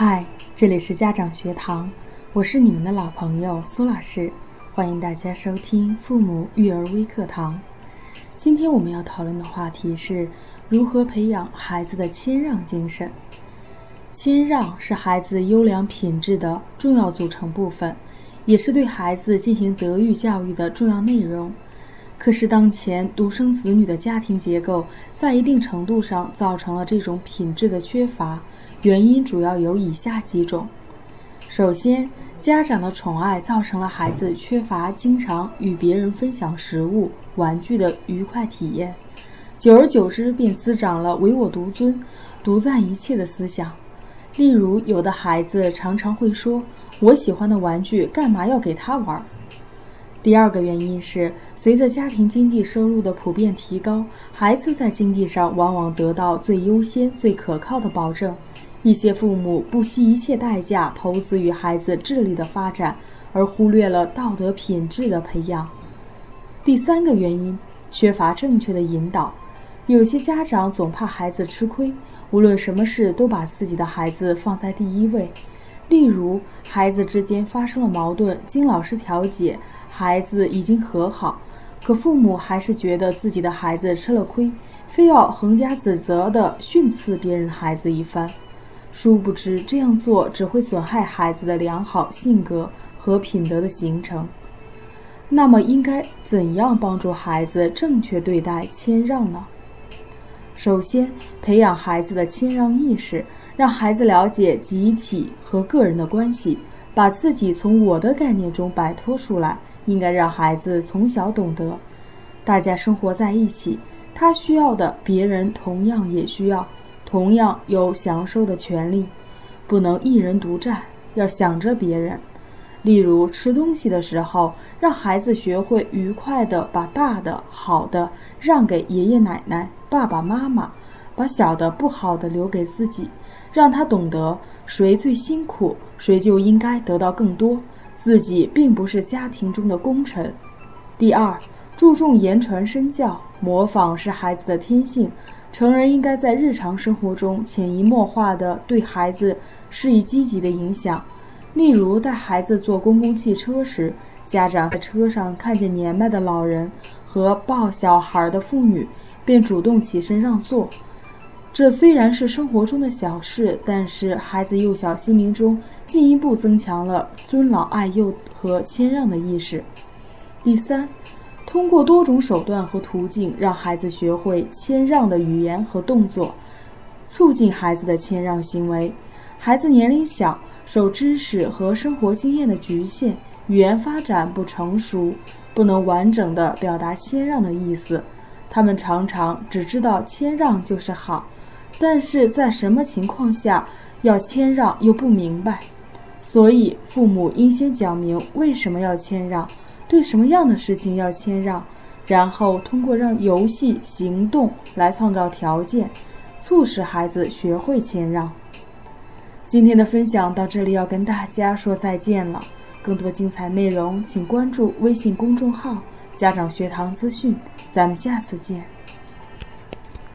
嗨，这里是家长学堂，我是你们的老朋友苏老师，欢迎大家收听父母育儿微课堂。今天我们要讨论的话题是如何培养孩子的谦让精神。谦让是孩子优良品质的重要组成部分，也是对孩子进行德育教育的重要内容。可是，当前独生子女的家庭结构在一定程度上造成了这种品质的缺乏，原因主要有以下几种：首先，家长的宠爱造成了孩子缺乏经常与别人分享食物、玩具的愉快体验，久而久之便滋长了唯我独尊、独占一切的思想。例如，有的孩子常常会说：“我喜欢的玩具，干嘛要给他玩？”第二个原因是，随着家庭经济收入的普遍提高，孩子在经济上往往得到最优先、最可靠的保证。一些父母不惜一切代价投资于孩子智力的发展，而忽略了道德品质的培养。第三个原因，缺乏正确的引导。有些家长总怕孩子吃亏，无论什么事都把自己的孩子放在第一位。例如，孩子之间发生了矛盾，经老师调解。孩子已经和好，可父母还是觉得自己的孩子吃了亏，非要横加指责的训斥别人孩子一番。殊不知这样做只会损害孩子的良好性格和品德的形成。那么，应该怎样帮助孩子正确对待谦让呢？首先，培养孩子的谦让意识，让孩子了解集体和个人的关系，把自己从我的概念中摆脱出来。应该让孩子从小懂得，大家生活在一起，他需要的别人同样也需要，同样有享受的权利，不能一人独占，要想着别人。例如吃东西的时候，让孩子学会愉快地把大的好的让给爷爷奶奶、爸爸妈妈，把小的不好的留给自己，让他懂得谁最辛苦，谁就应该得到更多。自己并不是家庭中的功臣。第二，注重言传身教，模仿是孩子的天性。成人应该在日常生活中潜移默化地对孩子施以积极的影响。例如，带孩子坐公共汽车时，家长在车上看见年迈的老人和抱小孩的妇女，便主动起身让座。这虽然是生活中的小事，但是孩子幼小心灵中进一步增强了尊老爱幼和谦让的意识。第三，通过多种手段和途径，让孩子学会谦让的语言和动作，促进孩子的谦让行为。孩子年龄小，受知识和生活经验的局限，语言发展不成熟，不能完整的表达谦让的意思。他们常常只知道谦让就是好。但是在什么情况下要谦让又不明白，所以父母应先讲明为什么要谦让，对什么样的事情要谦让，然后通过让游戏、行动来创造条件，促使孩子学会谦让。今天的分享到这里要跟大家说再见了，更多精彩内容请关注微信公众号“家长学堂资讯”，咱们下次见。